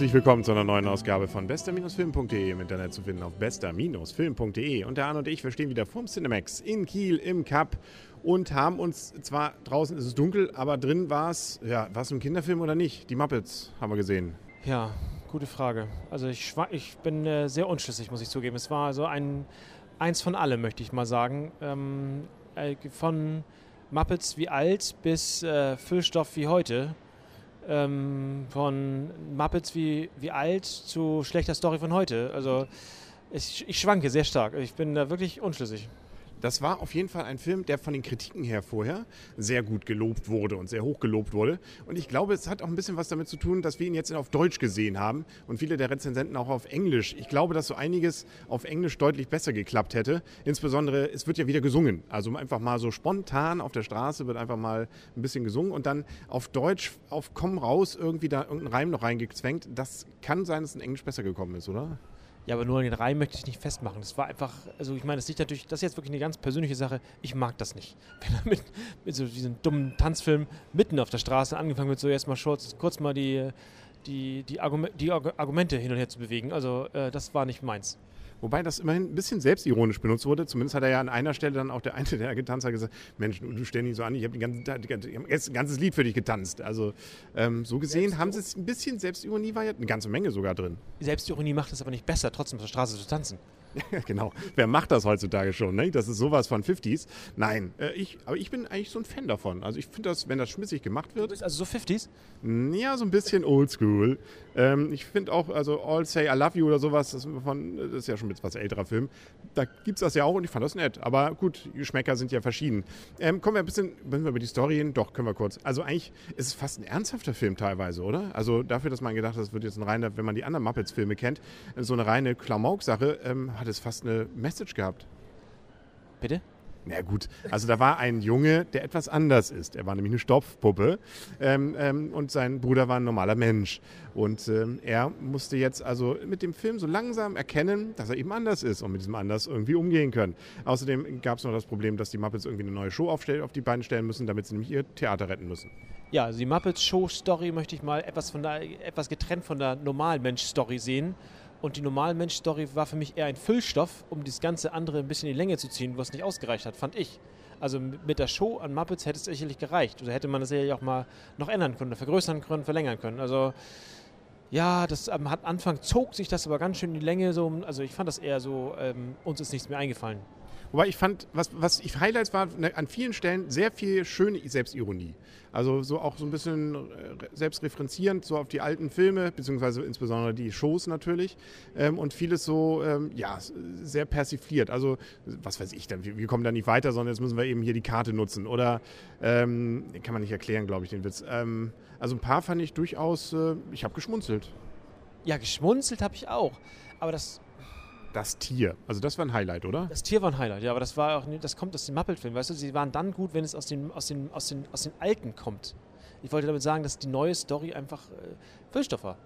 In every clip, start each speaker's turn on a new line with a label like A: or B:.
A: Herzlich willkommen zu einer neuen Ausgabe von bester-film.de im Internet zu finden auf bester-film.de. Und der Arne und ich, wir stehen wieder vorm Cinemax in Kiel im Cup und haben uns zwar draußen ist es dunkel, aber drin war es, ja, war es ein Kinderfilm oder nicht? Die Muppets haben wir gesehen.
B: Ja, gute Frage. Also ich, ich bin äh, sehr unschlüssig, muss ich zugeben. Es war so ein eins von allem, möchte ich mal sagen. Ähm, äh, von Muppets wie alt bis äh, Füllstoff wie heute ähm, von Muppets wie, wie alt zu schlechter Story von heute. Also ich, ich schwanke sehr stark. Ich bin da wirklich unschlüssig
A: das war auf jeden Fall ein Film, der von den Kritiken her vorher sehr gut gelobt wurde und sehr hoch gelobt wurde. Und ich glaube, es hat auch ein bisschen was damit zu tun, dass wir ihn jetzt auf Deutsch gesehen haben und viele der Rezensenten auch auf Englisch. Ich glaube, dass so einiges auf Englisch deutlich besser geklappt hätte. Insbesondere, es wird ja wieder gesungen. Also einfach mal so spontan auf der Straße wird einfach mal ein bisschen gesungen und dann auf Deutsch, auf Komm raus, irgendwie da irgendein Reim noch reingezwängt. Das kann sein, dass es in Englisch besser gekommen ist, oder?
B: Ja, aber nur an den Reihen möchte ich nicht festmachen. Das war einfach, also ich meine, das liegt natürlich, das ist jetzt wirklich eine ganz persönliche Sache. Ich mag das nicht. Wenn er mit, mit so diesem dummen Tanzfilm mitten auf der Straße angefangen wird, so erstmal kurz, kurz mal die, die, die, Argumente, die Argumente hin und her zu bewegen. Also äh, das war nicht meins.
A: Wobei das immerhin ein bisschen selbstironisch benutzt wurde. Zumindest hat er ja an einer Stelle dann auch der eine, der getanzt hat, gesagt: Mensch, du stell nicht so an, ich habe ein ganzes Lied für dich getanzt. Also ähm, so gesehen haben sie es ein bisschen Selbstironie, war ja eine ganze Menge sogar drin.
B: Selbstironie macht es aber nicht besser, trotzdem auf der Straße zu tanzen.
A: genau. Wer macht das heutzutage schon? Ne? Das ist sowas von 50s. Nein, äh, ich, aber ich bin eigentlich so ein Fan davon. Also ich finde das, wenn das schmissig gemacht wird. Du
B: bist also so 50s?
A: Ja, so ein bisschen oldschool. Ähm, ich finde auch, also All Say I Love You oder sowas, das, von, das ist ja schon ein etwas älterer Film. Da gibt es das ja auch und ich fand das nett. Aber gut, Geschmäcker sind ja verschieden. Ähm, kommen wir ein bisschen, wenn wir über die Story hin, doch, können wir kurz. Also eigentlich ist es fast ein ernsthafter Film teilweise, oder? Also dafür, dass man gedacht hat, das wird jetzt ein reiner, wenn man die anderen Muppets-Filme kennt, so eine reine Klamauk-Sache, ähm, hat es fast eine Message gehabt.
B: Bitte?
A: Na gut, also da war ein Junge, der etwas anders ist. Er war nämlich eine Stopfpuppe ähm, ähm, und sein Bruder war ein normaler Mensch. Und ähm, er musste jetzt also mit dem Film so langsam erkennen, dass er eben anders ist und mit diesem anders irgendwie umgehen können. Außerdem gab es noch das Problem, dass die Muppets irgendwie eine neue Show auf die Beine stellen müssen, damit sie nämlich ihr Theater retten müssen.
B: Ja, also die Muppets Show Story möchte ich mal etwas, von der, etwas getrennt von der normalen Mensch Story sehen. Und die normale Mensch-Story war für mich eher ein Füllstoff, um das ganze andere ein bisschen in die Länge zu ziehen, was nicht ausgereicht hat, fand ich. Also mit der Show an Muppets hätte es sicherlich gereicht. Oder hätte man das ja auch mal noch ändern können, vergrößern können, verlängern können. Also ja, das am Anfang zog sich das aber ganz schön in die Länge. So, also ich fand das eher so, ähm, uns ist nichts mehr eingefallen.
A: Wobei ich fand, was, was ich Highlights war, ne, an vielen Stellen sehr viel schöne Selbstironie. Also so auch so ein bisschen äh, selbstreferenzierend so auf die alten Filme, beziehungsweise insbesondere die Shows natürlich. Ähm, und vieles so, ähm, ja, sehr persifliert. Also, was weiß ich, dann, wir kommen da nicht weiter, sondern jetzt müssen wir eben hier die Karte nutzen. Oder, ähm, kann man nicht erklären, glaube ich, den Witz. Ähm, also ein paar fand ich durchaus, äh, ich habe geschmunzelt.
B: Ja, geschmunzelt habe ich auch. Aber das
A: das Tier. Also das war ein Highlight, oder?
B: Das Tier war ein Highlight, ja, aber das war auch das kommt aus dem Muppet-Film, weißt du, sie waren dann gut, wenn es aus den, aus den, aus den, aus den alten kommt. Ich wollte damit sagen, dass die neue Story einfach äh, Füllstoff war.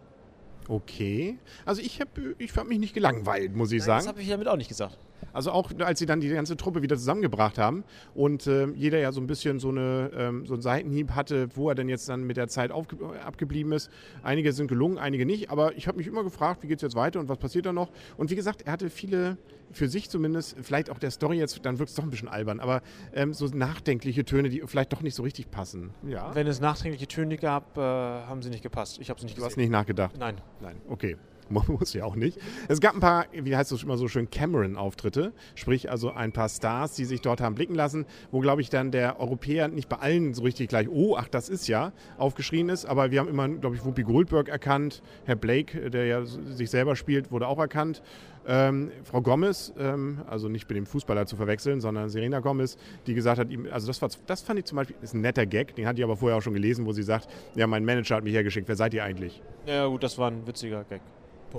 A: Okay. Also ich habe ich hab mich nicht gelangweilt, muss ich
B: Nein,
A: sagen.
B: Das habe ich damit auch nicht gesagt.
A: Also auch als sie dann die ganze Truppe wieder zusammengebracht haben und äh, jeder ja so ein bisschen so, eine, ähm, so einen Seitenhieb hatte, wo er denn jetzt dann mit der Zeit abgeblieben ist. Einige sind gelungen, einige nicht. Aber ich habe mich immer gefragt, wie geht es jetzt weiter und was passiert da noch? Und wie gesagt, er hatte viele, für sich zumindest, vielleicht auch der Story jetzt, dann wirkt es doch ein bisschen albern, aber ähm, so nachdenkliche Töne, die vielleicht doch nicht so richtig passen.
B: Ja. Wenn es nachdenkliche Töne gab, äh, haben sie nicht gepasst. Ich habe sie nicht
A: gesehen. Du hast nicht nachgedacht?
B: Nein.
A: Nein, okay. Muss ja auch nicht. Es gab ein paar, wie heißt es immer so schön, Cameron-Auftritte. Sprich, also ein paar Stars, die sich dort haben blicken lassen, wo, glaube ich, dann der Europäer nicht bei allen so richtig gleich, oh, ach, das ist ja, aufgeschrien ist. Aber wir haben immer, glaube ich, Whoopi Goldberg erkannt. Herr Blake, der ja sich selber spielt, wurde auch erkannt. Ähm, Frau Gomez, ähm, also nicht mit dem Fußballer zu verwechseln, sondern Serena Gomez, die gesagt hat, also das, war, das fand ich zum Beispiel, ist ein netter Gag, den hatte ich aber vorher auch schon gelesen, wo sie sagt, ja, mein Manager hat mich hergeschickt, wer seid ihr eigentlich?
B: Ja gut, das war ein witziger Gag.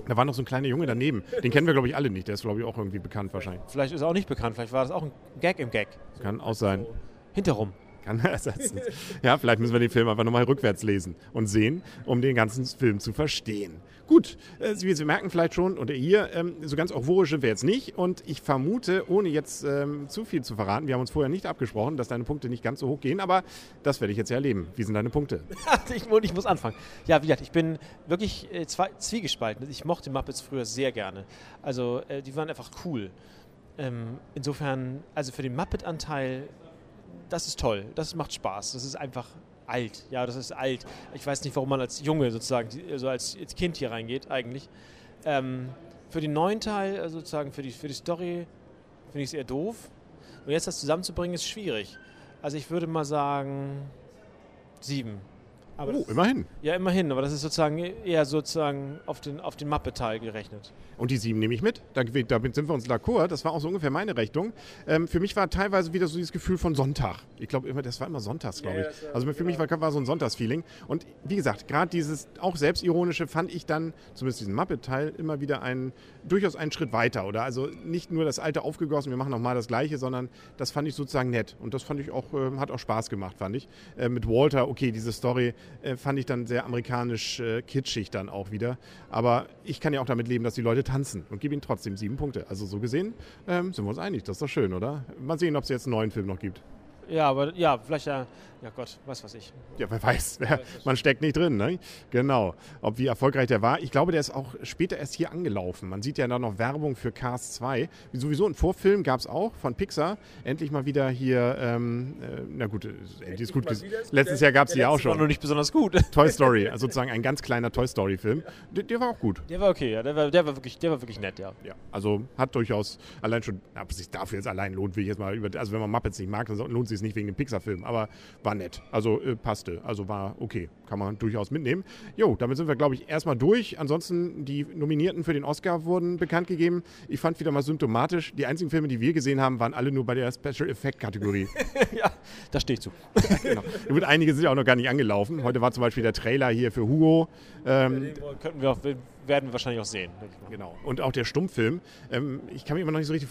A: Da war noch so ein kleiner Junge daneben. Den kennen wir, glaube ich, alle nicht. Der ist, glaube ich, auch irgendwie bekannt wahrscheinlich.
B: Vielleicht ist er auch nicht bekannt. Vielleicht war das auch ein Gag im Gag.
A: Kann auch sein.
B: hinterrum.
A: Kann er ersetzen. Ja, vielleicht müssen wir den Film einfach nochmal rückwärts lesen und sehen, um den ganzen Film zu verstehen. Gut, äh, Sie, merken vielleicht schon, oder ihr, ähm, so ganz euphorisch sind wir jetzt nicht. Und ich vermute, ohne jetzt ähm, zu viel zu verraten, wir haben uns vorher nicht abgesprochen, dass deine Punkte nicht ganz so hoch gehen, aber das werde ich jetzt erleben. Wie sind deine Punkte?
B: ich, mu- ich muss anfangen. Ja, wie gesagt, ich bin wirklich äh, zwiegespalten. Ich mochte Muppets früher sehr gerne. Also, äh, die waren einfach cool. Ähm, insofern, also für den Muppet-Anteil, das ist toll. Das macht Spaß. Das ist einfach alt. Ja, das ist alt. Ich weiß nicht, warum man als Junge sozusagen, also als, als Kind hier reingeht, eigentlich. Ähm, für den neuen Teil, also sozusagen für die, für die Story, finde ich es eher doof. Und jetzt das zusammenzubringen, ist schwierig. Also ich würde mal sagen, sieben. Aber
A: Oh, immerhin.
B: ja, immerhin, aber das ist sozusagen eher sozusagen auf den, auf den Muppet-Teil gerechnet.
A: Und die sieben nehme ich mit. Da- Damit sind wir uns d'accord. Das war auch so ungefähr meine Rechnung. Ähm, für mich war teilweise wieder so dieses Gefühl von Sonntag. Ich glaube, immer, das war immer sonntags, glaube
B: Ja,
A: ich.
B: war-
A: Also für mich war, war so ein Sonntagsfeeling. Und wie gesagt, gerade dieses auch selbstironische fand ich dann, zumindest diesen Muppet-Teil, immer wieder einen, durchaus einen Schritt weiter. Oder also nicht nur das alte aufgegossen, wir machen nochmal das Gleiche, sondern das fand ich sozusagen nett. Und das fand ich auch, äh, hat auch Spaß gemacht, fand ich. Äh, mit Walter, okay, diese Story äh, fand ich dann sehr amerikanisch äh, kitschig dann auch wieder. Aber ich kann ja auch damit leben, dass die Leute tanzen und gebe ihnen trotzdem sieben Punkte. Also so gesehen ähm, sind wir uns einig. Das ist doch schön, oder? Mal sehen, ob es jetzt einen neuen Film noch gibt.
B: Ja, aber ja, vielleicht ja, ja Gott, was weiß ich.
A: Ja, wer weiß. Wer, man steckt nicht drin, ne? Genau. Ob wie erfolgreich der war. Ich glaube, der ist auch später erst hier angelaufen. Man sieht ja da noch Werbung für Cars 2. Wie sowieso ein Vorfilm gab es auch von Pixar. Endlich mal wieder hier, ähm, äh, na gut, endlich ist gut.
B: ist.
A: Letztes Jahr gab es die
B: Der
A: auch
B: letzte war
A: schon.
B: nur nicht besonders gut.
A: Toy Story, also sozusagen ein ganz kleiner Toy Story-Film. Der, der war auch gut.
B: Der war okay, ja, der war, der war, wirklich, der war wirklich nett, ja.
A: Ja, also hat durchaus allein schon, ob es sich dafür jetzt allein lohnt, will ich jetzt mal über, also wenn man Muppets nicht mag, dann lohnt es sich nicht wegen dem Pixar-Film, aber war nett, also äh, passte, also war okay, kann man durchaus mitnehmen. Jo, damit sind wir, glaube ich, erstmal durch. Ansonsten, die Nominierten für den Oscar wurden bekannt gegeben. Ich fand wieder mal symptomatisch, die einzigen Filme, die wir gesehen haben, waren alle nur bei der Special Effect-Kategorie.
B: ja, da stehe ich zu.
A: genau. Gut, einige sind ja auch noch gar nicht angelaufen. Heute war zum Beispiel der Trailer hier für Hugo. Ähm,
B: Den könnten wir auch, werden wir wahrscheinlich auch sehen.
A: Genau. Und auch der Stummfilm. Ähm, ich kann mir immer noch nicht so richtig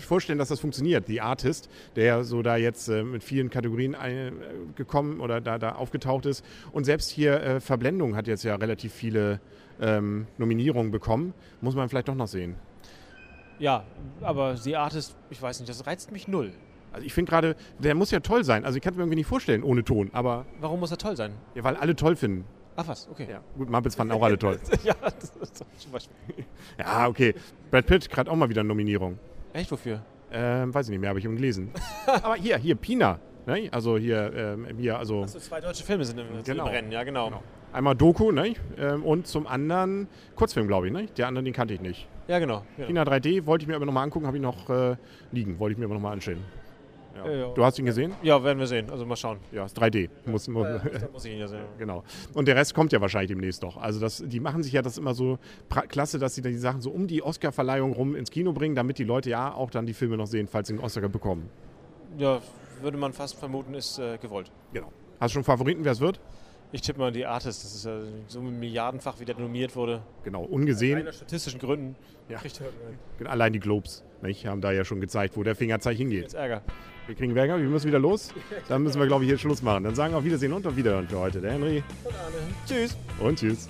A: vorstellen, dass das funktioniert. The Artist, der so da jetzt äh, mit vielen Kategorien ein, äh, gekommen oder da, da aufgetaucht ist. Und selbst hier äh, Verblendung hat jetzt ja relativ viele ähm, Nominierungen bekommen. Muss man vielleicht doch noch sehen.
B: Ja, aber The Artist, ich weiß nicht, das reizt mich null.
A: Also ich finde gerade, der muss ja toll sein. Also ich kann es mir irgendwie nicht vorstellen ohne Ton. Aber
B: Warum muss er toll sein?
A: ja, weil alle toll finden.
B: Ach was, okay.
A: Ja. Gut, Muppets fanden auch alle toll.
B: ja das ist zum Beispiel.
A: Ja, okay. Brad Pitt gerade auch mal wieder eine Nominierung.
B: Echt, wofür?
A: Ähm, weiß ich nicht mehr, habe ich gelesen. Aber hier, hier, Pina. Ne? Also hier, ähm, hier, also
B: Achso, zwei deutsche Filme sind im,
A: Genau.
B: im Rennen, ja genau.
A: Genau. einmal Doku ne? ähm, und zum anderen Kurzfilm, glaube ich. Ne? Der andere, den kannte ich nicht.
B: Ja, genau. genau.
A: Pina 3D wollte ich mir aber nochmal angucken, habe ich noch äh, liegen, wollte ich mir aber nochmal anschauen. Ja. Du hast ihn gesehen?
B: Ja, werden wir sehen. Also mal schauen.
A: Ja, ist 3D. Muss, muss,
B: Ja, da muss ich ihn ja sehen.
A: Genau. Und der Rest kommt ja wahrscheinlich demnächst doch. Also das, die machen sich ja das immer so klasse, dass sie dann die Sachen so um die Oscar-Verleihung rum ins Kino bringen, damit die Leute ja auch dann die Filme noch sehen, falls sie einen Oscar bekommen.
B: Ja, würde man fast vermuten, ist äh, gewollt.
A: Genau. Hast du schon Favoriten, wer es wird?
B: Ich tippe mal die Artist, das ist ja so milliardenfach, wie der nominiert wurde.
A: Genau, ungesehen.
B: Aus statistischen Gründen.
A: Ja.
B: Kriegt er
A: Allein die Globes nicht, haben da ja schon gezeigt, wo der Fingerzeig hingeht.
B: jetzt Ärger.
A: Wir kriegen Werker, wir müssen wieder los. Dann müssen wir, glaube ich, hier Schluss machen. Dann sagen wir auf Wiedersehen und auf Wiederhören für heute. Der Henry
B: Tschüss.
A: und tschüss.